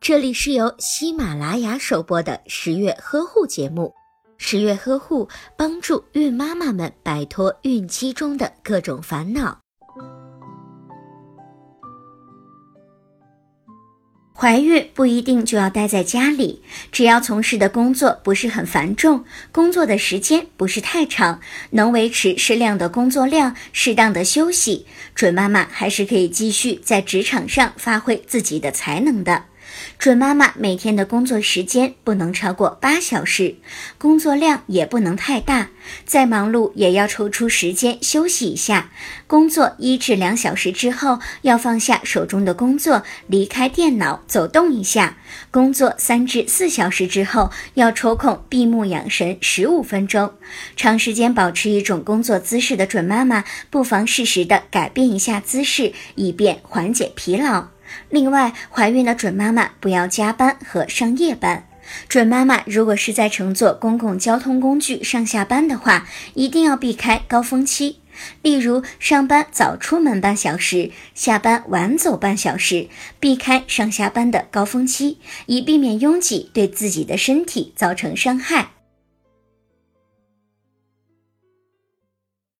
这里是由喜马拉雅首播的十月呵护节目。十月呵护帮助孕妈妈们摆脱孕期中的各种烦恼。怀孕不一定就要待在家里，只要从事的工作不是很繁重，工作的时间不是太长，能维持适量的工作量，适当的休息，准妈妈还是可以继续在职场上发挥自己的才能的。准妈妈每天的工作时间不能超过八小时，工作量也不能太大，再忙碌也要抽出时间休息一下。工作一至两小时之后，要放下手中的工作，离开电脑，走动一下。工作三至四小时之后，要抽空闭目养神十五分钟。长时间保持一种工作姿势的准妈妈，不妨适时的改变一下姿势，以便缓解疲劳。另外，怀孕的准妈妈不要加班和上夜班。准妈妈如果是在乘坐公共交通工具上下班的话，一定要避开高峰期，例如上班早出门半小时，下班晚走半小时，避开上下班的高峰期，以避免拥挤对自己的身体造成伤害。